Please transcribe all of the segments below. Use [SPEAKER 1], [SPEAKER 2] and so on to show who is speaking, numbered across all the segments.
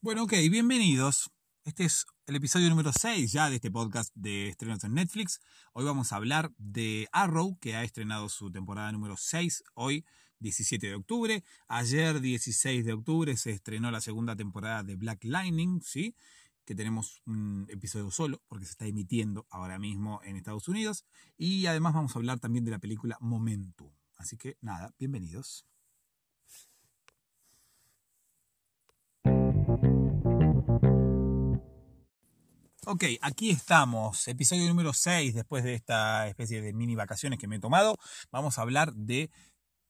[SPEAKER 1] Bueno, ok, bienvenidos. Este es el episodio número 6 ya de este podcast de estrenos en Netflix. Hoy vamos a hablar de Arrow, que ha estrenado su temporada número 6 hoy, 17 de octubre. Ayer, 16 de octubre, se estrenó la segunda temporada de Black Lightning, ¿sí? que tenemos un episodio solo, porque se está emitiendo ahora mismo en Estados Unidos. Y además vamos a hablar también de la película Momentum. Así que nada, bienvenidos. Ok, aquí estamos, episodio número 6 después de esta especie de mini vacaciones que me he tomado. Vamos a hablar de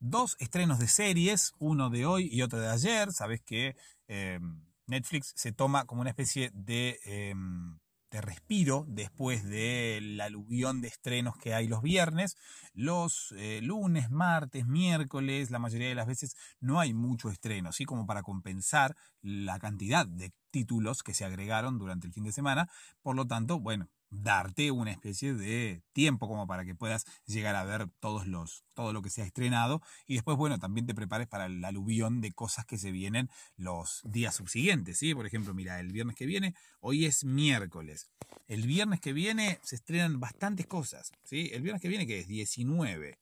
[SPEAKER 1] dos estrenos de series, uno de hoy y otro de ayer. Sabes que em, Netflix se toma como una especie de, em, de respiro después del aluvión de estrenos que hay los viernes. Los eh, lunes, martes, miércoles, la mayoría de las veces no hay mucho estreno, así como para compensar la cantidad de títulos que se agregaron durante el fin de semana. Por lo tanto, bueno, darte una especie de tiempo como para que puedas llegar a ver todos los, todo lo que se ha estrenado y después, bueno, también te prepares para el aluvión de cosas que se vienen los días subsiguientes, ¿sí? Por ejemplo, mira, el viernes que viene, hoy es miércoles. El viernes que viene se estrenan bastantes cosas, ¿sí? El viernes que viene, que es 19.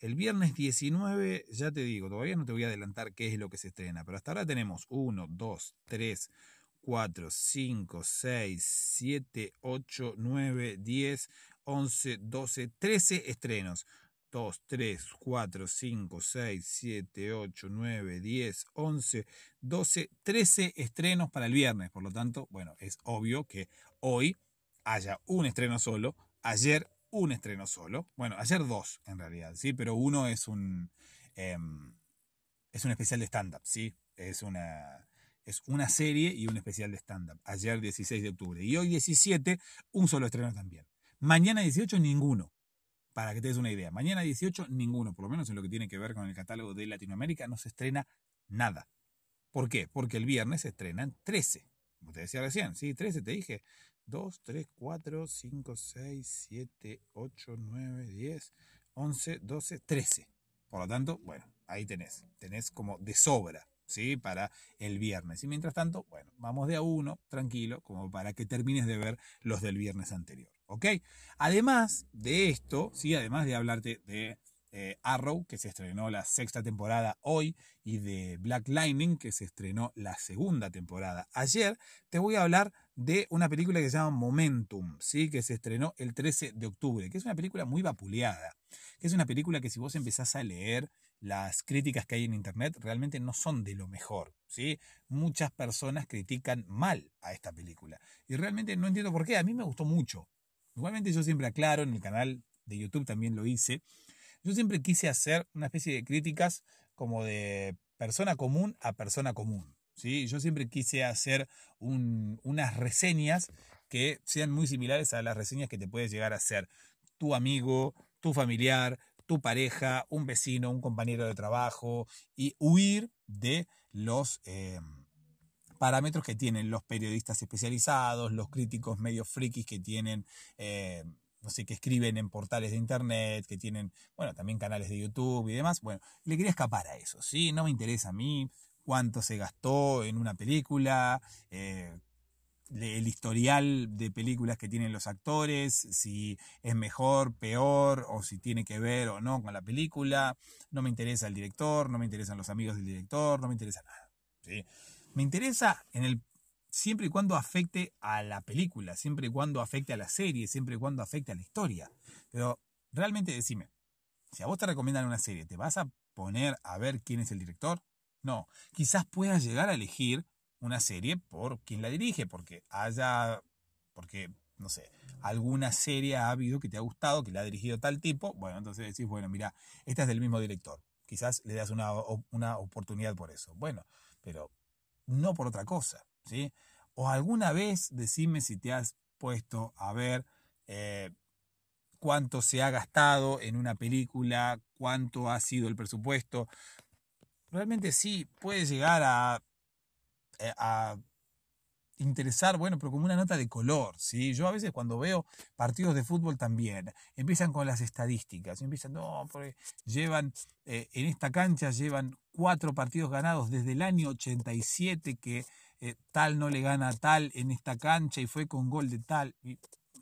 [SPEAKER 1] El viernes 19, ya te digo, todavía no te voy a adelantar qué es lo que se estrena, pero hasta ahora tenemos 1, 2, 3, 4, 5, 6, 7, 8, 9, 10, 11, 12, 13 estrenos. 2, 3, 4, 5, 6, 7, 8, 9, 10, 11, 12, 13 estrenos para el viernes. Por lo tanto, bueno, es obvio que hoy haya un estreno solo, ayer un estreno solo. Bueno, ayer dos en realidad, ¿sí? Pero uno es un, eh, es un especial de stand-up, ¿sí? Es una, es una serie y un especial de stand-up. Ayer 16 de octubre. Y hoy 17, un solo estreno también. Mañana 18, ninguno. Para que te des una idea. Mañana 18, ninguno. Por lo menos en lo que tiene que ver con el catálogo de Latinoamérica, no se estrena nada. ¿Por qué? Porque el viernes se estrenan 13. Como te decía recién, ¿sí? 13 te dije. 2, 3, 4, 5, 6, 7, 8, 9, 10, 11, 12, 13. Por lo tanto, bueno, ahí tenés. Tenés como de sobra ¿sí? Para el viernes. Y mientras tanto, bueno, vamos de a uno, tranquilo, como para que termines de ver los del viernes anterior, ¿ok? Además de esto, ¿sí? Además de hablarte de eh, Arrow, que se estrenó la sexta temporada hoy, y de Black Lightning, que se estrenó la segunda temporada ayer, te voy a hablar de una película que se llama Momentum, ¿sí? que se estrenó el 13 de octubre, que es una película muy vapuleada, que es una película que si vos empezás a leer las críticas que hay en Internet realmente no son de lo mejor. ¿sí? Muchas personas critican mal a esta película. Y realmente no entiendo por qué. A mí me gustó mucho. Igualmente yo siempre aclaro, en el canal de YouTube también lo hice. Yo siempre quise hacer una especie de críticas como de persona común a persona común. ¿sí? Yo siempre quise hacer unas reseñas que sean muy similares a las reseñas que te puedes llegar a hacer tu amigo, tu familiar, tu pareja, un vecino, un compañero de trabajo y huir de los eh, parámetros que tienen los periodistas especializados, los críticos medio frikis que tienen, eh, no sé, que escriben en portales de internet, que tienen, bueno, también canales de YouTube y demás. Bueno, le quería escapar a eso, ¿sí? No me interesa a mí cuánto se gastó en una película, eh, el historial de películas que tienen los actores, si es mejor, peor, o si tiene que ver o no con la película. No me interesa el director, no me interesan los amigos del director, no me interesa nada. ¿sí? Me interesa en el siempre y cuando afecte a la película, siempre y cuando afecte a la serie, siempre y cuando afecte a la historia. Pero realmente decime, si a vos te recomiendan una serie, ¿te vas a poner a ver quién es el director? No, quizás puedas llegar a elegir una serie por quien la dirige, porque haya, porque, no sé, alguna serie ha habido que te ha gustado, que le ha dirigido tal tipo, bueno, entonces decís, bueno, mira, esta es del mismo director, quizás le das una, una oportunidad por eso, bueno, pero no por otra cosa, O alguna vez decime si te has puesto a ver eh, cuánto se ha gastado en una película, cuánto ha sido el presupuesto. Realmente sí, puede llegar a eh, a interesar, bueno, pero como una nota de color, ¿sí? Yo a veces cuando veo partidos de fútbol también, empiezan con las estadísticas, empiezan, no, porque llevan, eh, en esta cancha llevan cuatro partidos ganados desde el año 87 que eh, tal no le gana tal en esta cancha y fue con gol de tal. Y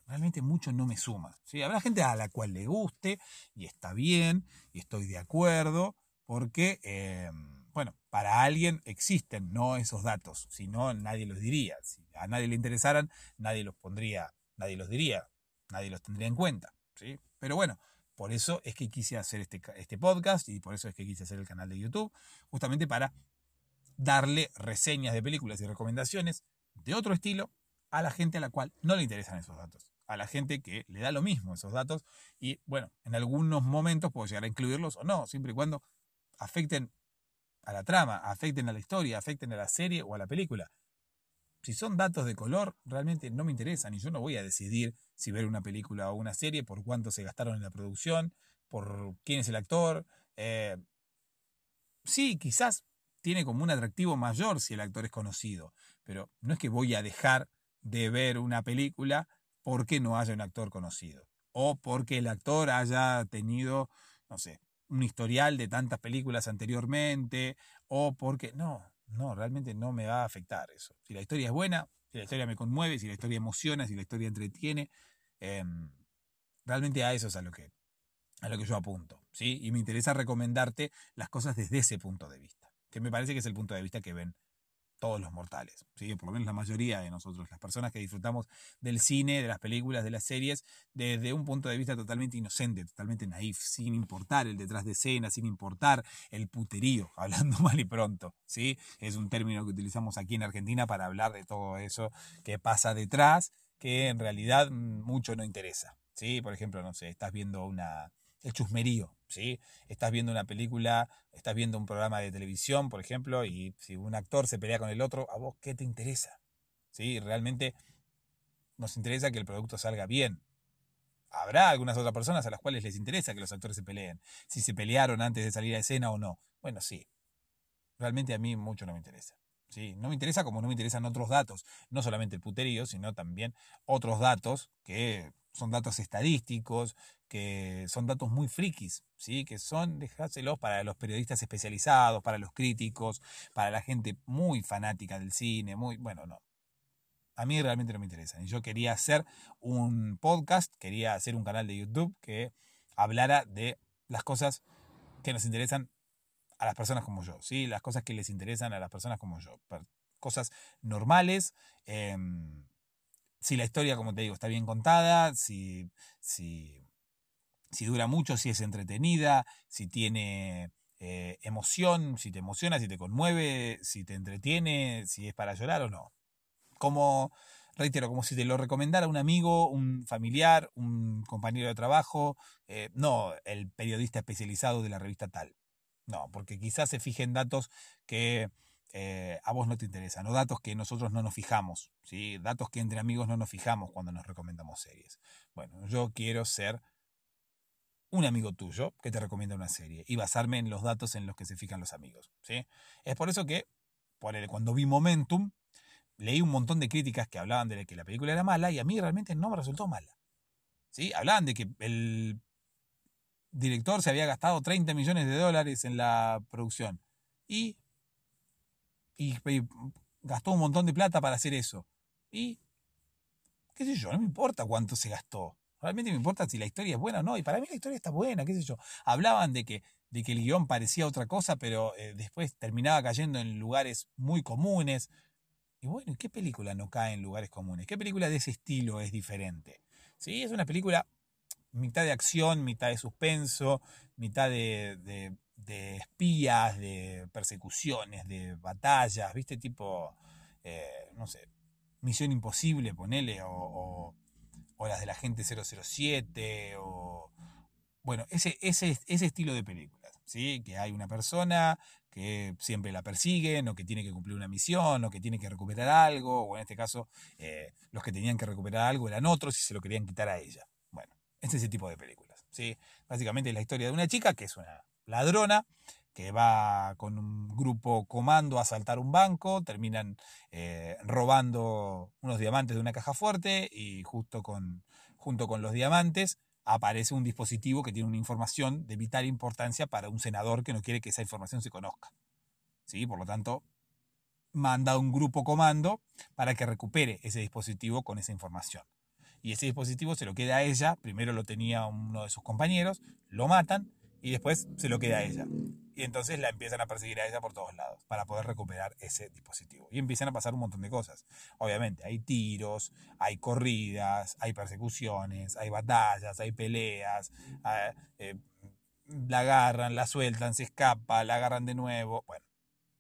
[SPEAKER 1] realmente mucho no me suma. ¿sí? Habrá gente a la cual le guste y está bien y estoy de acuerdo porque, eh, bueno, para alguien existen no esos datos, si no nadie los diría. Si a nadie le interesaran, nadie los pondría, nadie los diría, nadie los tendría en cuenta. ¿sí? Pero bueno, por eso es que quise hacer este, este podcast y por eso es que quise hacer el canal de YouTube, justamente para darle reseñas de películas y recomendaciones de otro estilo a la gente a la cual no le interesan esos datos, a la gente que le da lo mismo esos datos y bueno, en algunos momentos puedo llegar a incluirlos o no, siempre y cuando afecten a la trama, afecten a la historia, afecten a la serie o a la película. Si son datos de color, realmente no me interesan y yo no voy a decidir si ver una película o una serie por cuánto se gastaron en la producción, por quién es el actor. Eh, sí, quizás tiene como un atractivo mayor si el actor es conocido, pero no es que voy a dejar de ver una película porque no haya un actor conocido o porque el actor haya tenido, no sé, un historial de tantas películas anteriormente o porque no, no, realmente no me va a afectar eso. Si la historia es buena, si la historia me conmueve, si la historia emociona, si la historia entretiene, em, realmente a eso es a lo que, a lo que yo apunto. ¿sí? Y me interesa recomendarte las cosas desde ese punto de vista, que me parece que es el punto de vista que ven todos los mortales, ¿sí? por lo menos la mayoría de nosotros, las personas que disfrutamos del cine, de las películas, de las series, desde un punto de vista totalmente inocente, totalmente naif, sin importar el detrás de escena, sin importar el puterío, hablando mal y pronto. ¿sí? Es un término que utilizamos aquí en Argentina para hablar de todo eso que pasa detrás, que en realidad mm, mucho no interesa. ¿sí? Por ejemplo, no sé, estás viendo una, el chusmerío, ¿sí? Estás viendo una película, estás viendo un programa de televisión, por ejemplo, y si un actor se pelea con el otro, ¿a vos qué te interesa? ¿Sí? Realmente nos interesa que el producto salga bien. Habrá algunas otras personas a las cuales les interesa que los actores se peleen, si se pelearon antes de salir a escena o no. Bueno, sí. Realmente a mí mucho no me interesa. ¿Sí? No me interesa como no me interesan otros datos, no solamente el puterío, sino también otros datos que son datos estadísticos, que son datos muy frikis, ¿sí? que son, dejáselos para los periodistas especializados, para los críticos, para la gente muy fanática del cine, muy, bueno, no. A mí realmente no me interesan. Yo quería hacer un podcast, quería hacer un canal de YouTube que hablara de las cosas que nos interesan a las personas como yo, ¿sí? Las cosas que les interesan a las personas como yo. Cosas normales, em, si la historia, como te digo, está bien contada, si, si, si dura mucho, si es entretenida, si tiene eh, emoción, si te emociona, si te conmueve, si te entretiene, si es para llorar o no. Como, reitero, como si te lo recomendara un amigo, un familiar, un compañero de trabajo, eh, no el periodista especializado de la revista tal. No, porque quizás se fijen datos que eh, a vos no te interesan, o datos que nosotros no nos fijamos, ¿sí? datos que entre amigos no nos fijamos cuando nos recomendamos series. Bueno, yo quiero ser un amigo tuyo que te recomienda una serie y basarme en los datos en los que se fijan los amigos. ¿sí? Es por eso que, cuando vi Momentum, leí un montón de críticas que hablaban de que la película era mala y a mí realmente no me resultó mala. ¿sí? Hablaban de que el director se había gastado 30 millones de dólares en la producción. Y gastó un montón de plata para hacer eso. Y, qué sé yo, no me importa cuánto se gastó. Realmente me importa si la historia es buena o no. Y para mí la historia está buena, qué sé yo. Hablaban de que, de que el guion parecía otra cosa, pero eh, después terminaba cayendo en lugares muy comunes. Y bueno, ¿qué película no cae en lugares comunes? ¿Qué película de ese estilo es diferente? Sí, es una película mitad de acción, mitad de suspenso, mitad de espías, de persecuciones, de batallas, ¿viste? Tipo, eh, no sé, Misión Imposible, ponele, o, o, las de la gente 007, o... Bueno, ese, ese, ese estilo de películas, ¿sí? Que hay una persona que siempre la persiguen, o que tiene que cumplir una misión, o que tiene que recuperar algo, o en este caso, eh, los que tenían que recuperar algo eran otros y se lo querían quitar a ella. Es ese tipo de películas, ¿sí? Básicamente es la historia de una chica que es una ladrona que va con un grupo comando a asaltar un banco, terminan eh, robando unos diamantes de una caja fuerte y justo con, junto con los diamantes aparece un dispositivo que tiene una información de vital importancia para un senador que no quiere que esa información se conozca. ¿Sí? Por lo tanto, manda a un grupo comando para que recupere ese dispositivo con esa información. Y ese dispositivo se lo queda a ella, primero lo tenía uno de sus compañeros, lo matan y después se lo queda a ella. Y entonces la empiezan a perseguir a ella por todos lados para poder recuperar ese dispositivo. Y empiezan a pasar un montón de cosas. Obviamente hay tiros, hay corridas, hay persecuciones, hay batallas, hay peleas. Ah, eh, la agarran, la sueltan, se escapa, la agarran de nuevo. Bueno,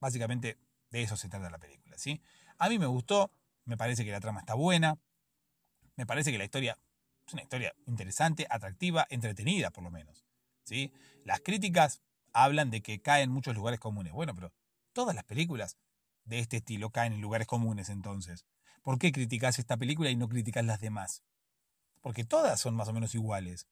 [SPEAKER 1] básicamente de eso se trata la película. ¿sí? A mí me gustó, me parece que la trama está buena, me parece que la historia es una historia interesante, atractiva, entretenida por lo menos. ¿sí? Las críticas hablan de que caen en muchos lugares comunes. Bueno, pero todas las películas de este estilo caen en lugares comunes entonces. ¿Por qué criticas esta película y no criticas las demás? Porque todas son más o menos iguales.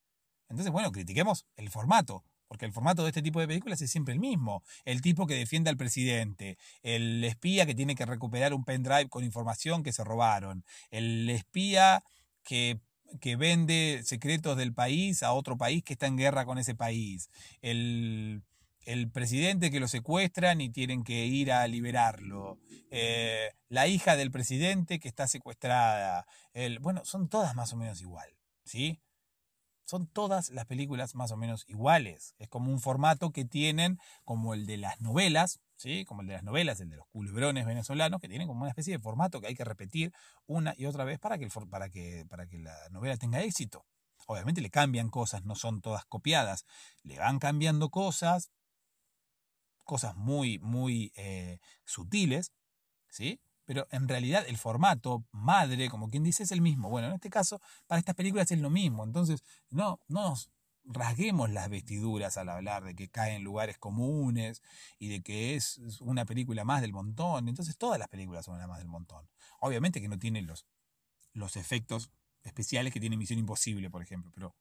[SPEAKER 1] Entonces, bueno, critiquemos el formato, porque el formato de este tipo de películas es siempre el mismo. El tipo que defiende al presidente, el espía que tiene que recuperar un pendrive con información que se robaron, el espía que que vende secretos del país a otro país que está en guerra con ese país. El, el presidente que lo secuestran y tienen que ir a liberarlo, eh, la hija del presidente que está secuestrada, el, bueno, son todas más o menos igual, ¿sí? Son todas las películas más o menos iguales. Es como un formato que tienen como el de las novelas, ¿sí? Como el de las novelas, el de los culebrones venezolanos, que tienen como una especie de formato que hay que repetir una y otra vez para que, para que, para que la novela tenga éxito. Obviamente le cambian cosas, no son todas copiadas. Le van cambiando cosas, cosas muy, muy eh, sutiles, ¿sí? Pero en realidad el formato madre, como quien dice, es el mismo. Bueno, en este caso, para estas películas es lo mismo. Entonces, no, no nos rasguemos las vestiduras al hablar de que cae en lugares comunes y de que es una película más del montón. Entonces todas las películas son una más del montón. Obviamente que no tienen los, los efectos especiales que tiene Misión Imposible, por ejemplo, pero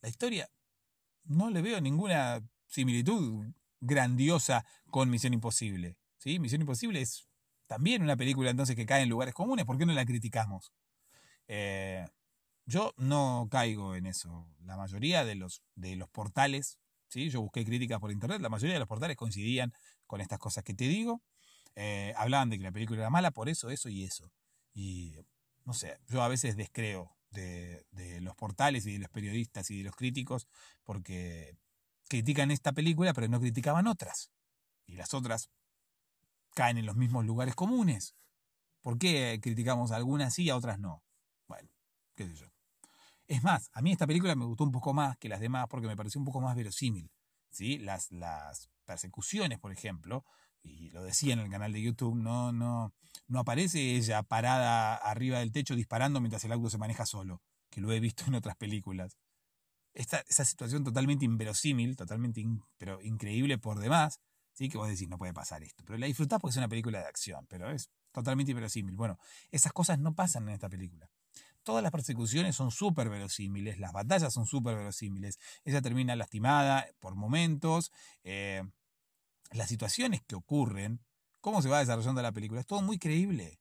[SPEAKER 1] la historia no le veo ninguna similitud grandiosa con Misión Imposible. ¿sí? Misión Imposible es también una película entonces que cae en lugares comunes, ¿por qué no la criticamos? Eh, yo no caigo en eso. La mayoría de los, de los portales, ¿sí? yo busqué críticas por internet, la mayoría de los portales coincidían con estas cosas que te digo. Eh, hablaban de que la película era mala por eso, eso y eso. Y no sé, yo a veces descreo de, de los portales y de los periodistas y de los críticos porque critican esta película, pero no criticaban otras. Y las otras caen en los mismos lugares comunes. ¿Por qué criticamos a algunas sí y a otras no? Bueno, qué sé yo. Es más, a mí esta película me gustó un poco más que las demás porque me pareció un poco más verosímil. ¿sí? Las, las persecuciones, por ejemplo, y lo decía en el canal de YouTube, no, no, no aparece ella parada arriba del techo disparando mientras el auto se maneja solo, que lo he visto en otras películas esa situación totalmente inverosímil, totalmente pero increíble por demás, ¿sí? que vos decís, no puede pasar esto. Pero la disfrutás porque es una película de acción, pero es totalmente inverosímil. Bueno, esas cosas no pasan en esta película. Todas las persecuciones son súper verosímiles, las batallas son súper verosímiles. Ella termina lastimada por momentos. Eh, las situaciones que ocurren, cómo se va desarrollando la película, es todo muy creíble.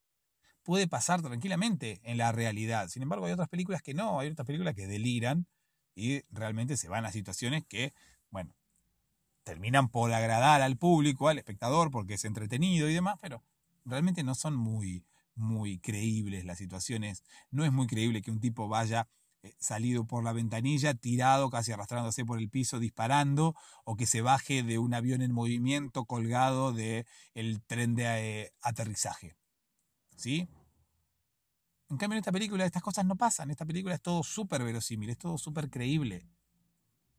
[SPEAKER 1] Puede pasar tranquilamente en la realidad. Sin embargo, hay otras películas que no, hay otras películas que deliran y realmente se van a situaciones que, bueno, terminan por agradar al público, al espectador, porque es entretenido y demás, pero realmente no son muy, muy creíbles las situaciones. No es muy creíble que un tipo vaya eh, salido por la ventanilla, tirado, casi arrastrándose por el piso, disparando, o que se baje de un avión en movimiento colgado del el tren de eh, aterrizaje. ¿Sí? En cambio, en esta película estas cosas no pasan. En esta película es todo súper verosímil, es todo súper creíble.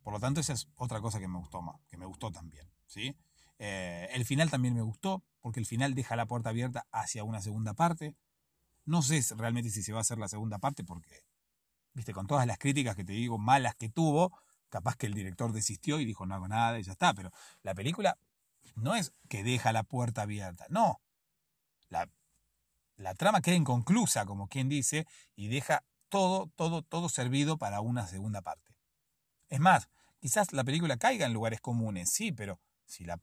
[SPEAKER 1] Por lo tanto, esa es otra cosa que me gustó más, que me gustó también. ¿sí? Eh, el final también me gustó, porque el final deja la puerta abierta hacia una segunda parte. No sé realmente si se va a hacer la segunda parte, porque, viste, con todas las críticas que te digo malas que tuvo, capaz que el director desistió y dijo no hago nada y ya está. Pero la película no es que deja la puerta abierta, no. La la trama queda inconclusa, como quien dice, y deja todo, todo, todo servido para una segunda parte. Es más, quizás la película caiga en lugares comunes, sí, pero si la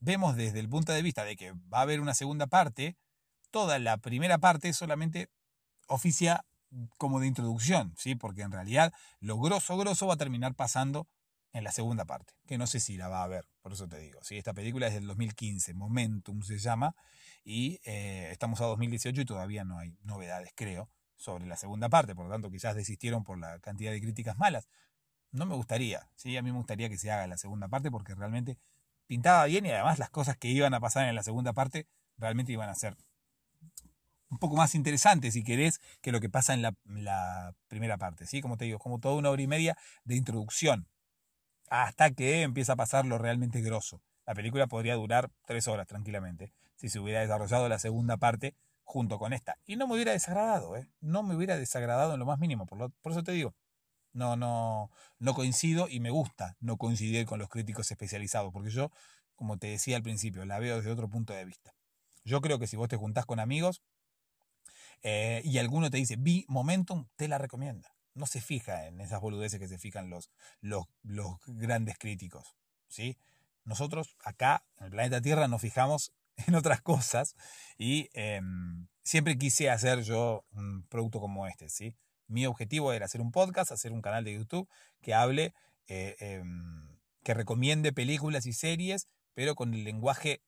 [SPEAKER 1] vemos desde el punto de vista de que va a haber una segunda parte, toda la primera parte solamente oficia como de introducción, ¿sí? porque en realidad lo grosso, grosso va a terminar pasando en la segunda parte, que no sé si la va a ver, por eso te digo. ¿sí? Esta película es del 2015, Momentum se llama, y eh, estamos a 2018 y todavía no hay novedades, creo, sobre la segunda parte, por lo tanto quizás desistieron por la cantidad de críticas malas. No me gustaría, ¿sí? a mí me gustaría que se haga la segunda parte porque realmente pintaba bien y además las cosas que iban a pasar en la segunda parte realmente iban a ser un poco más interesantes, si querés, que lo que pasa en la, primera parte, ¿sí? Como te digo, como toda una hora y media de introducción, hasta que empieza a pasar lo realmente grosso. La película podría durar tres horas tranquilamente, si se hubiera desarrollado la segunda parte junto con esta. Y no me hubiera desagradado, ¿eh? No me hubiera desagradado en lo más mínimo, por, por eso te digo, no, no, no coincido y me gusta no coincidir con los críticos especializados, porque yo, como te decía al principio, la veo desde otro punto de vista. Yo creo que si vos te juntás con amigos eh, y alguno te dice, vi Momentum, te la recomienda. No se fija en esas boludeces que se fijan los, los, los grandes críticos. ¿sí? Nosotros acá, en el planeta Tierra, nos fijamos en otras cosas y em, siempre quise hacer yo un producto como este. ¿sí? Mi objetivo era hacer un podcast, hacer un canal de YouTube que hable, eh, em, que recomiende películas y series, pero con el lenguaje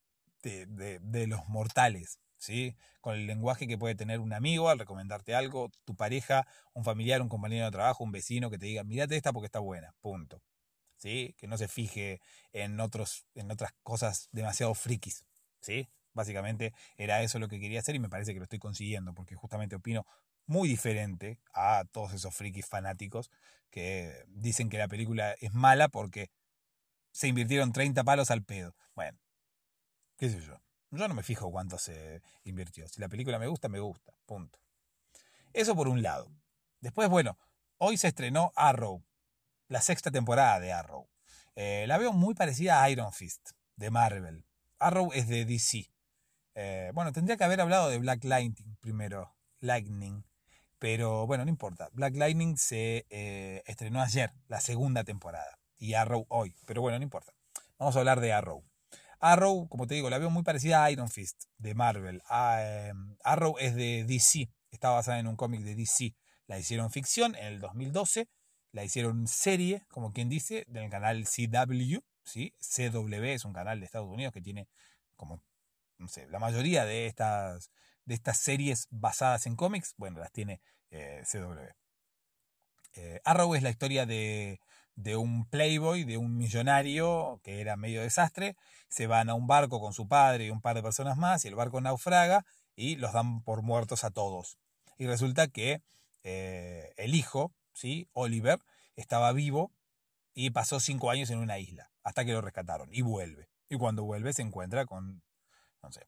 [SPEAKER 1] de, los mortales, ¿sí? Con el lenguaje que puede tener un amigo al recomendarte algo, tu pareja, un familiar, un compañero de trabajo, un vecino que te diga, mirate esta porque está buena, punto. ¿Sí? Que no se fije en, otros, en otras cosas demasiado frikis, ¿sí? Básicamente era eso lo que quería hacer y me parece que lo estoy consiguiendo, porque justamente opino muy diferente a todos esos frikis fanáticos que dicen que la película es mala porque se invirtieron 30 palos al pedo. Bueno, qué sé yo. Yo no me fijo cuánto se invirtió. Si la película me gusta, me gusta. Punto. Eso por un lado. Después, bueno, hoy se estrenó Arrow, la sexta temporada de Arrow. Eh, la veo muy parecida a Iron Fist, de Marvel. Arrow es de DC. Eh, bueno, tendría que haber hablado de Black Lightning primero. Lightning. Pero bueno, no importa. Black Lightning se eh, estrenó ayer, la segunda temporada. Y Arrow hoy. Pero bueno, no importa. Vamos a hablar de Arrow. Arrow, como te digo, la veo muy parecida a Iron Fist de Marvel. Ah, em, Arrow es de DC, está basada en un cómic de DC. La hicieron ficción en el 2012, la hicieron serie, como quien dice, del canal CW, ¿sí? CW es un canal de Estados Unidos que tiene como, no sé, la mayoría de estas, de estas series basadas en cómics, bueno, las tiene eh, CW. Eh, Arrow es la historia de de un playboy, de un millonario que era medio desastre, se van a un barco con su padre y un par de personas más y el barco naufraga y los dan por muertos a todos. Y resulta que eh, el hijo, ¿sí? Oliver, estaba vivo y pasó cinco años en una isla hasta que lo rescataron y vuelve. Y cuando vuelve se encuentra con, no sé,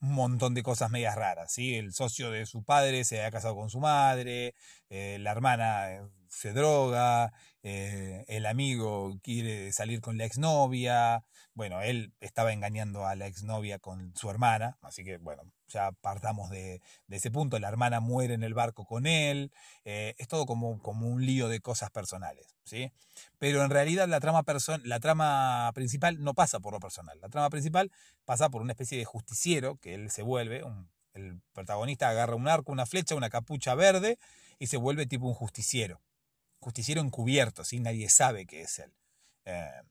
[SPEAKER 1] un montón de cosas medias raras, ¿sí? El socio de su padre se ha casado con su madre, eh, la hermana eh, se droga, eh, el amigo quiere salir con la exnovia, bueno, él estaba engañando a la exnovia con su hermana, así que bueno, ya partamos de, ese punto, la hermana muere en el barco con él, eh, es todo como, como un lío de cosas personales, ¿sí? Pero en realidad la trama, la trama principal no pasa por lo personal, la trama principal pasa por una especie de justiciero que él se vuelve, el protagonista agarra un arco, una flecha, una capucha verde y se vuelve tipo un justiciero justiciero encubierto, ¿sí? nadie sabe que es él. Eh,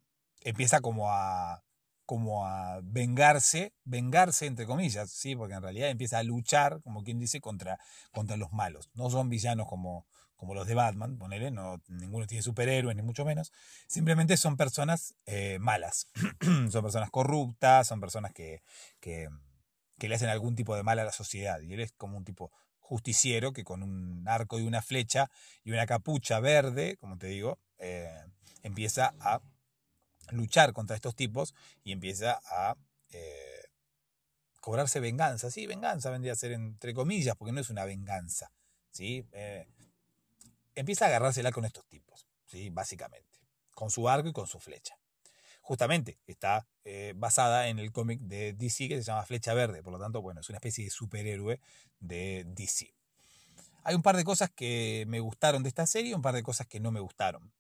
[SPEAKER 1] empieza como a, como a vengarse, vengarse entre comillas, ¿sí? porque en realidad empieza a luchar, como quien dice, contra, contra los malos. No son villanos como, como los de Batman, ponele, no, ninguno tiene superhéroes, ni mucho menos. Simplemente son personas eh, malas, son personas corruptas, son personas que, que, que le hacen algún tipo de mal a la sociedad. Y él es como un tipo justiciero que con un arco y una flecha y una capucha verde, como te digo, eh, empieza a luchar contra estos tipos y empieza a eh, cobrarse venganza. Sí, venganza vendría a ser entre comillas, porque no es una venganza. ¿sí? Eh, empieza a agarrársela con estos tipos, ¿sí? básicamente, con su arco y con su flecha justamente está eh, basada en el cómic de DC que se llama Flecha Verde, por lo tanto, bueno, es una especie de superhéroe de DC. Hay un par de cosas que me gustaron de esta serie y un par de cosas que no me gustaron.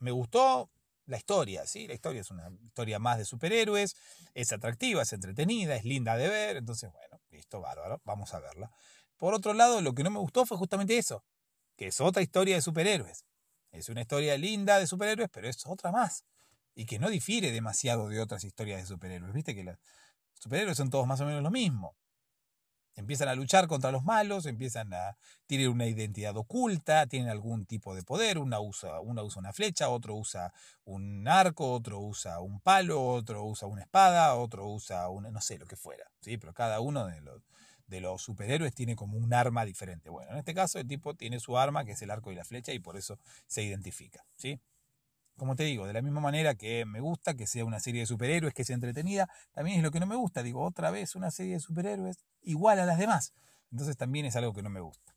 [SPEAKER 1] Me gustó la historia, ¿sí? La historia es una historia más de superhéroes, es atractiva, es entretenida, es linda de ver, entonces, bueno, listo, bárbaro, vamos a verla. Por otro lado, lo que no me gustó fue justamente eso, que es otra historia de superhéroes. Es una historia linda de superhéroes, pero es otra más. Y que no difiere demasiado de otras historias de superhéroes. Viste que los superhéroes son todos más o menos lo mismo. Empiezan a luchar contra los malos, empiezan a. tienen una identidad oculta, tienen algún tipo de poder. Una usa, uno usa una flecha, otro usa un arco, otro usa un palo, otro usa una espada, otro usa una. no sé lo que fuera. ¿sí? Pero cada uno de los, de los superhéroes tiene como un arma diferente. Bueno, en este caso el tipo tiene su arma, que es el arco y la flecha, y por eso se identifica. ¿sí? Como te digo, de la misma manera que me gusta que sea una serie de superhéroes, que sea entretenida, también es lo que no me gusta. Digo, otra vez una serie de superhéroes igual a las demás. Entonces también es algo que no me gusta.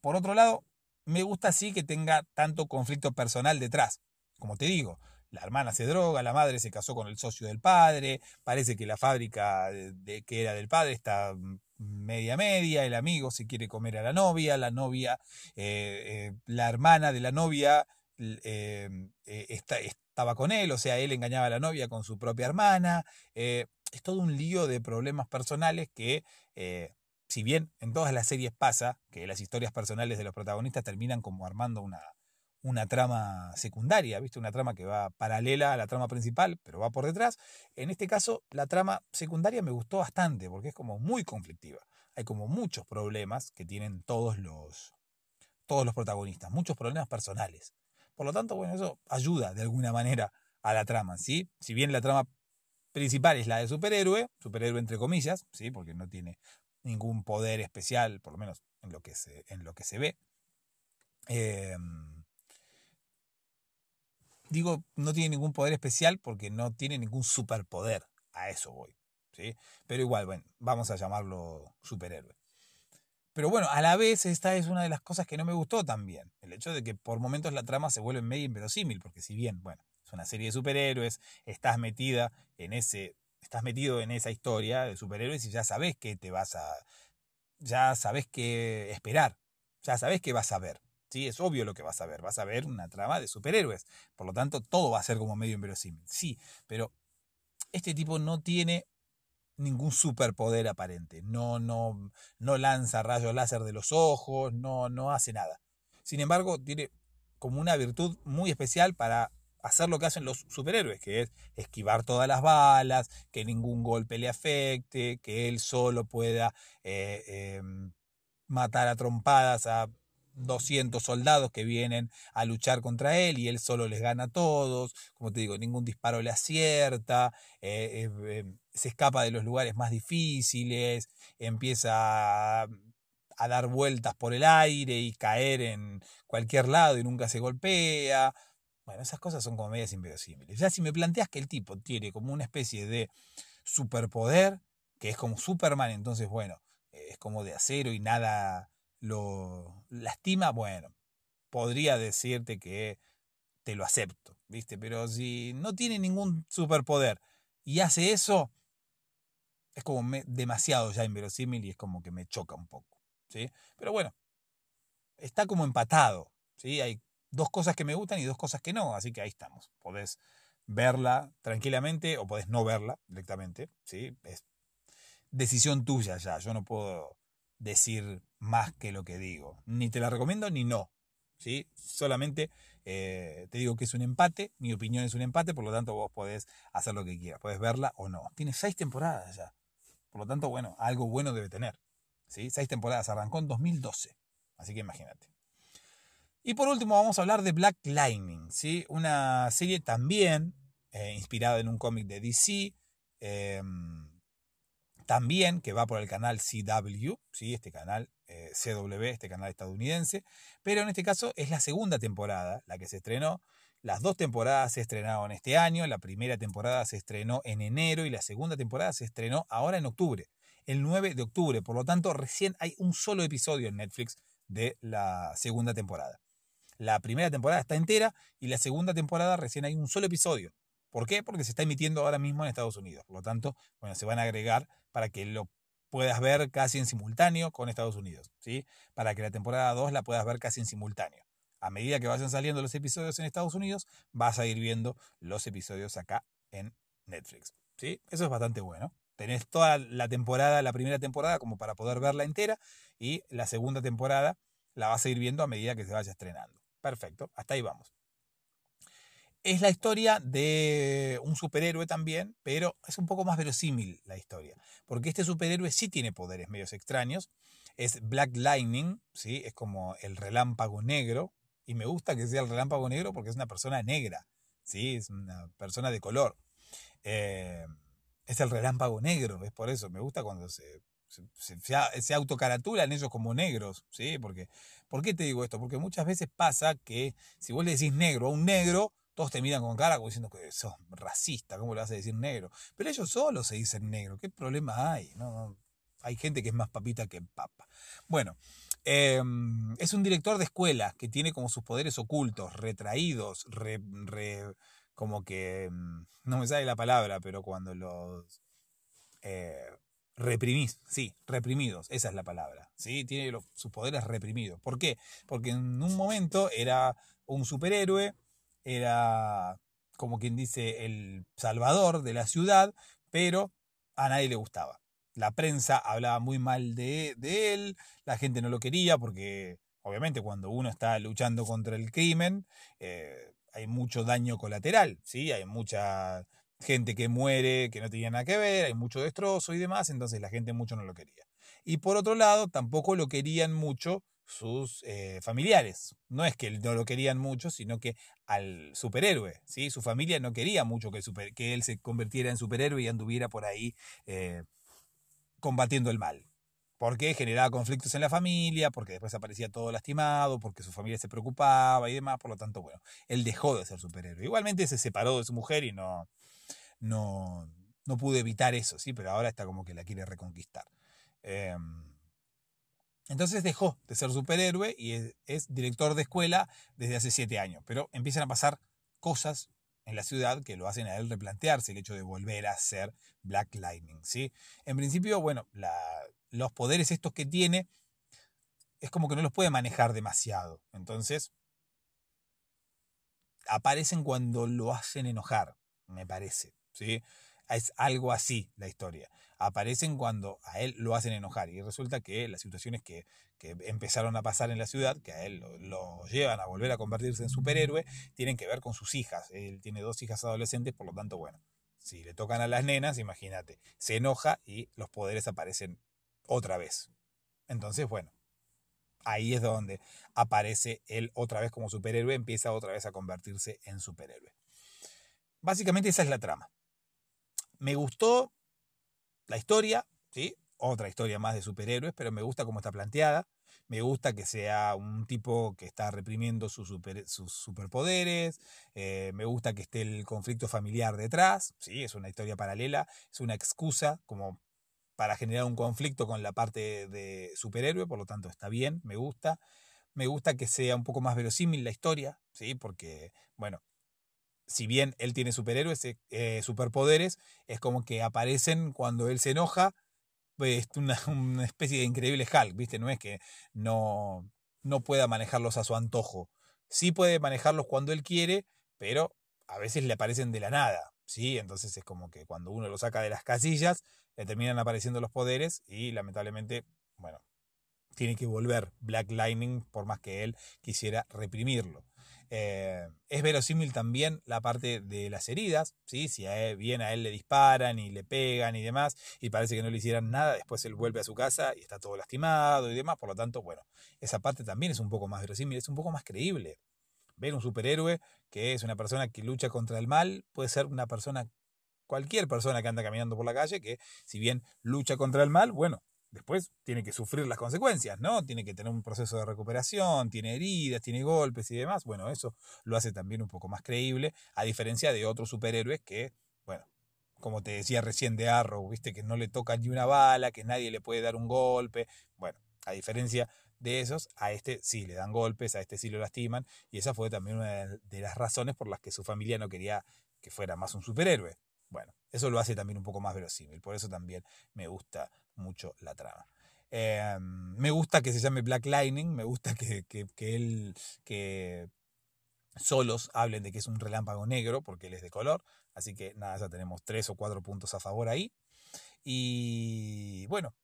[SPEAKER 1] Por otro lado, me gusta sí que tenga tanto conflicto personal detrás. Como te digo, la hermana se droga, la madre se casó con el socio del padre, parece que la fábrica de, que era del padre está media media, el amigo se quiere comer a la novia, la novia, eh, eh, la hermana de la novia Em, eh, estaba con él, o sea, él engañaba a la novia con su propia hermana. Eh, es todo un lío de problemas personales que, eh, si bien en todas las series pasa que las historias personales de los protagonistas terminan como armando una, una trama secundaria, ¿viste? Una trama que va paralela a la trama principal, pero va por detrás. En este caso, la trama secundaria me gustó bastante porque es como muy conflictiva. Hay como muchos problemas que tienen todos los, todos los protagonistas, muchos problemas personales. Por lo tanto, bueno, eso ayuda de alguna manera a la trama, ¿sí? Si bien la trama principal es la de superhéroe, superhéroe entre comillas, ¿sí? Porque no tiene ningún poder especial, por lo menos en lo que se, en lo que se ve. Em, digo, no tiene ningún poder especial porque no tiene ningún superpoder. A eso voy. ¿sí? Pero igual, bueno, vamos a llamarlo superhéroe. Pero bueno, a la vez esta es una de las cosas que no me gustó también. El hecho de que por momentos la trama se vuelve medio inverosímil, porque si bien, bueno, es una serie de superhéroes, estás metida en ese, estás metido en esa historia de superhéroes y ya sabes que te vas a, ya sabes qué esperar, ya sabes qué vas a ver. Sí, es obvio lo que vas a ver. Vas a ver una trama de superhéroes. Por lo tanto, todo va a ser como medio inverosímil. Sí, pero este tipo no tiene ningún superpoder aparente. No, no, no lanza rayos láser de los ojos, no, no hace nada. Sin embargo, tiene como una virtud muy especial para hacer lo que hacen los superhéroes, que es esquivar todas las balas, que ningún golpe le afecte, que él solo pueda eh, em, matar a trompadas a 200 soldados que vienen a luchar contra él y él solo les gana a todos, como te digo, ningún disparo le acierta, eh, eh, se escapa de los lugares más difíciles, empieza a, dar vueltas por el aire y caer en cualquier lado y nunca se golpea. Bueno, esas cosas son como medias inverosímiles. Ya si me planteas que el tipo tiene como una especie de superpoder, que es como Superman, entonces bueno, es como de acero y nada lo lastima, bueno, podría decirte que te lo acepto, ¿viste? Pero si no tiene ningún superpoder y hace eso, es como demasiado ya inverosímil y es como que me choca un poco, ¿sí? Pero bueno, está como empatado, ¿sí? Hay dos cosas que me gustan y dos cosas que no, así que ahí estamos. Podés verla tranquilamente o podés no verla directamente, ¿sí? Es decisión tuya ya, yo no puedo decir más que lo que digo. Ni te la recomiendo ni no. ¿sí? Solamente eh, te digo que es un empate, mi opinión es un empate, por lo tanto vos podés hacer lo que quieras, podés verla o no. Tiene seis temporadas ya. Por lo tanto, bueno, algo bueno debe tener. ¿sí? Seis temporadas, arrancó en 2012. Así que imagínate. Y por último vamos a hablar de Black Lightning, ¿sí? una serie también eh, inspirada en un cómic de DC. Em, también que va por el canal CW, ¿sí? este canal eh, CW, este canal estadounidense, pero en este caso es la segunda temporada la que se estrenó. Las dos temporadas se estrenaron este año, la primera temporada se estrenó en enero y la segunda temporada se estrenó ahora en octubre, el 9 de octubre, por lo tanto recién hay un solo episodio en Netflix de la segunda temporada. La primera temporada está entera y la segunda temporada recién hay un solo episodio. ¿Por qué? Porque se está emitiendo ahora mismo en Estados Unidos. Por lo tanto, bueno, se van a agregar para que lo puedas ver casi en simultáneo con Estados Unidos, ¿sí? Para que la temporada 2 la puedas ver casi en simultáneo. A medida que vayan saliendo los episodios en Estados Unidos, vas a ir viendo los episodios acá en Netflix, ¿sí? Eso es bastante bueno. Tenés toda la temporada, la primera temporada como para poder verla entera y la segunda temporada la vas a ir viendo a medida que se vaya estrenando. Perfecto, hasta ahí vamos. Es la historia de un superhéroe también, pero es un poco más verosímil la historia, porque este superhéroe sí tiene poderes medios extraños. Es Black Lightning, ¿sí? es como el relámpago negro, y me gusta que sea el relámpago negro porque es una persona negra, ¿sí? es una persona de color. Eh, es el relámpago negro, es por eso, me gusta cuando se, se, se, autocaratulan ellos como negros, ¿sí? Porque, ¿Por qué te digo esto? Porque muchas veces pasa que si vos le decís negro a un negro, todos te miran con cara como diciendo que sos racista, ¿cómo le vas a decir negro? Pero ellos solo se dicen negro, ¿qué problema hay? No, hay gente que es más papita que papa. Bueno, em, es un director de escuela que tiene como sus poderes ocultos, retraídos, como que, em, no me sale la palabra, pero cuando los eh, reprimís, sí, reprimidos, esa es la palabra, ¿sí? Tiene sus poderes reprimidos. ¿Por qué? Porque en un momento era un superhéroe, era como quien dice el salvador de la ciudad, pero a nadie le gustaba. La prensa hablaba muy mal de, él, la gente no lo quería porque obviamente cuando uno está luchando contra el crimen eh, hay mucho daño colateral, ¿sí? hay mucha gente que muere que no tenía nada que ver, hay mucho destrozo y demás, entonces la gente mucho no lo quería. Y por otro lado, tampoco lo querían mucho sus eh, familiares. No es que no lo querían mucho, sino que al superhéroe, ¿sí? Su familia no quería mucho que, que él se convirtiera en superhéroe y anduviera por ahí eh, combatiendo el mal. Porque generaba conflictos en la familia, porque después aparecía todo lastimado, porque su familia se preocupaba y demás. Por lo tanto, bueno, él dejó de ser superhéroe. Igualmente se separó de su mujer y no, no, no pudo evitar eso, ¿sí? Pero ahora está como que la quiere reconquistar. Em, entonces dejó de ser superhéroe y es, director de escuela desde hace siete años. Pero empiezan a pasar cosas en la ciudad que lo hacen a él replantearse el hecho de volver a ser Black Lightning. ¿sí? En principio, bueno, los poderes estos que tiene es como que no los puede manejar demasiado. Entonces, aparecen cuando lo hacen enojar, me parece. ¿sí? Es algo así la historia. Aparecen cuando a él lo hacen enojar y resulta que las situaciones que, empezaron a pasar en la ciudad, que a él lo, llevan a volver a convertirse en superhéroe, tienen que ver con sus hijas. Él tiene dos hijas adolescentes, por lo tanto, bueno, si le tocan a las nenas, imagínate, se enoja y los poderes aparecen otra vez. Entonces, bueno, ahí es donde aparece él otra vez como superhéroe, empieza otra vez a convertirse en superhéroe. Básicamente esa es la trama. Me gustó la historia, ¿sí? Otra historia más de superhéroes, pero me gusta cómo está planteada. Me gusta que sea un tipo que está reprimiendo sus, superpoderes. Eh, me gusta que esté el conflicto familiar detrás. ¿sí? Es una historia paralela. Es una excusa como para generar un conflicto con la parte de superhéroe. Por lo tanto, está bien. Me gusta. Me gusta que sea un poco más verosímil la historia. ¿sí? Porque, bueno, si bien él tiene superhéroes, eh, eh, superpoderes, es como que aparecen cuando él se enoja, pues una, una, especie de increíble Hulk, ¿viste? No es que no, no pueda manejarlos a su antojo. Sí puede manejarlos cuando él quiere, pero a veces le aparecen de la nada, ¿sí? Entonces es como que cuando uno lo saca de las casillas, le terminan apareciendo los poderes y lamentablemente, bueno, tiene que volver Black Lightning por más que él quisiera reprimirlo. Eh, es verosímil también la parte de las heridas, ¿sí? si a bien a él le disparan y le pegan y demás, y parece que no le hicieran nada, después él vuelve a su casa y está todo lastimado y demás, por lo tanto, bueno, esa parte también es un poco más verosímil, es un poco más creíble. Ver un superhéroe que es una persona que lucha contra el mal, puede ser una persona, cualquier persona que anda caminando por la calle, que si bien lucha contra el mal, bueno, después tiene que sufrir las consecuencias, ¿no? Tiene que tener un proceso de recuperación, tiene heridas, tiene golpes y demás. Bueno, eso lo hace también un poco más creíble, a diferencia de otros superhéroes que, bueno, como te decía recién de Arrow, viste que no le toca ni una bala, que nadie le puede dar un golpe. Bueno, a diferencia de esos, a este sí le dan golpes, a este sí lo lastiman, y esa fue también una de las razones por las que su familia no quería que fuera más un superhéroe. Bueno, eso lo hace también un poco más verosímil, por eso también me gusta mucho la trama. Em, me gusta que se llame Black Lightning, me gusta que, que, él, que solos hablen de que es un relámpago negro, porque él es de color, así que nada, ya tenemos tres o cuatro puntos a favor ahí. Y bueno,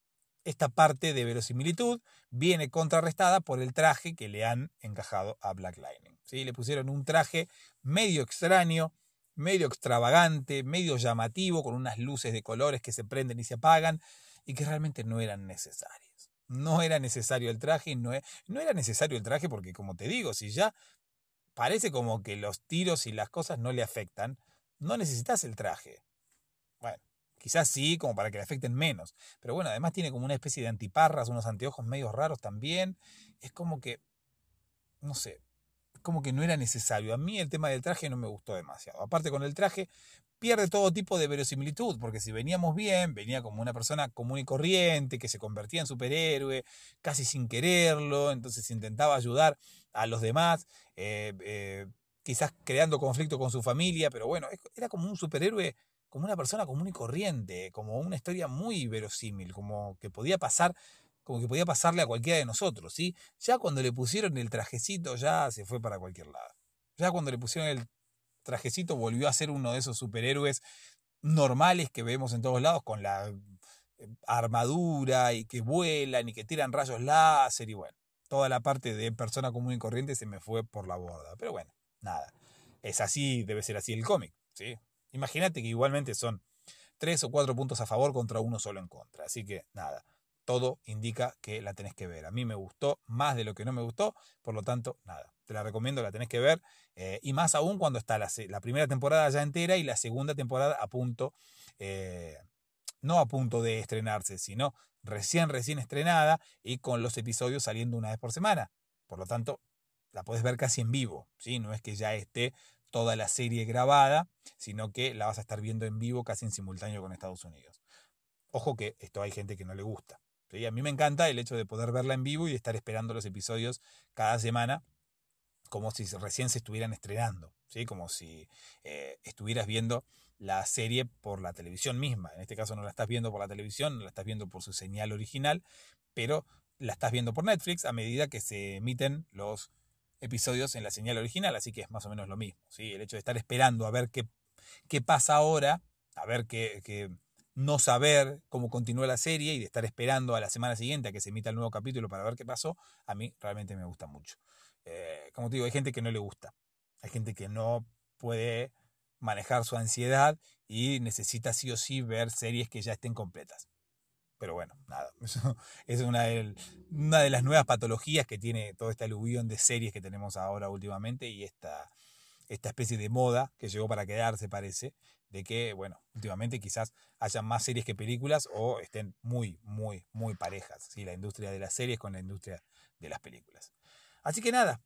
[SPEAKER 1] esta parte de verosimilitud viene contrarrestada por el traje que le han encajado a Black Lightning. ¿sí? Le pusieron un traje medio extraño, medio extravagante, medio llamativo, con unas luces de colores que se prenden y se apagan y que realmente no eran necesarias. No era necesario el traje, no, e, no era necesario el traje porque, como te digo, si ya parece como que los tiros y las cosas no le afectan, no necesitas el traje. Bueno, quizás sí, como para que le afecten menos. Pero bueno, además tiene como una especie de antiparras, unos anteojos medio raros también. Es como que, no sé, como que no era necesario. A mí el tema del traje no me gustó demasiado. Aparte con el traje pierde todo tipo de verosimilitud, porque si veníamos bien, venía como una persona común y corriente, que se convertía en superhéroe, casi sin quererlo, entonces intentaba ayudar a los demás, eh, eh, quizás creando conflicto con su familia, pero bueno, era como un superhéroe, como una persona común y corriente, como una historia muy verosímil, como que podía pasar como que podía pasarle a cualquiera de nosotros, ¿sí? Ya cuando le pusieron el trajecito, ya se fue para cualquier lado. Ya cuando le pusieron el trajecito, volvió a ser uno de esos superhéroes normales que vemos en todos lados, con la eh, armadura y que vuelan y que tiran rayos láser y bueno, toda la parte de persona común y corriente se me fue por la borda. Pero bueno, nada. Es así, debe ser así el cómic, ¿sí? Imagínate que igualmente son tres o cuatro puntos a favor contra uno solo en contra. Así que nada todo indica que la tenés que ver. A mí me gustó más de lo que no me gustó, por lo tanto, nada, te la recomiendo, la tenés que ver, eh, y más aún cuando está la, primera temporada ya entera y la segunda temporada a punto, eh, no a punto de estrenarse, sino recién, recién estrenada y con los episodios saliendo una vez por semana. Por lo tanto, la podés ver casi en vivo, ¿sí? No es que ya esté toda la serie grabada, sino que la vas a estar viendo en vivo casi en simultáneo con Estados Unidos. Ojo que esto hay gente que no le gusta. A mí me encanta el hecho de poder verla en vivo y estar esperando los episodios cada semana como si recién se estuvieran estrenando, ¿sí? como si eh, estuvieras viendo la serie por la televisión misma. En este caso no la estás viendo por la televisión, no la estás viendo por su señal original, pero la estás viendo por Netflix a medida que se emiten los episodios en la señal original, así que es más o menos lo mismo. ¿sí? El hecho de estar esperando a ver qué, qué pasa ahora, a ver qué, qué, no saber cómo continúa la serie y de estar esperando a la semana siguiente a que se emita el nuevo capítulo para ver qué pasó, a mí realmente me gusta mucho. Eh, como te digo, hay gente que no le gusta, hay gente que no puede manejar su ansiedad y necesita sí o sí ver series que ya estén completas. Pero bueno, nada, eso es una de, una de las nuevas patologías que tiene todo este aluvión de series que tenemos ahora últimamente y esta, esta especie de moda que llegó para quedarse, parece, de que, bueno, últimamente quizás haya más series que películas o estén muy, muy, muy parejas, ¿sí? la industria de las series con la industria de las películas. Así que nada,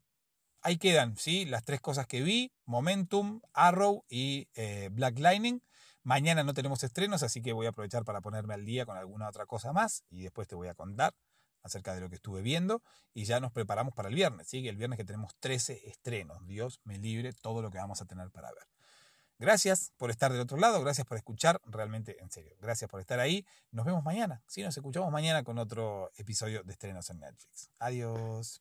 [SPEAKER 1] ahí quedan, ¿sí? Las tres cosas que vi, Momentum, Arrow y eh, Black Lightning. Mañana no tenemos estrenos, así que voy a aprovechar para ponerme al día con alguna otra cosa más y después te voy a contar acerca de lo que estuve viendo y ya nos preparamos para el viernes, ¿sí? El viernes que tenemos 13 estrenos. Dios me libre todo lo que vamos a tener para ver. Gracias por estar del otro lado, gracias por escuchar, realmente, en serio, gracias por estar ahí. Nos vemos mañana, sí, nos escuchamos mañana con otro episodio de estrenos en Netflix. Adiós.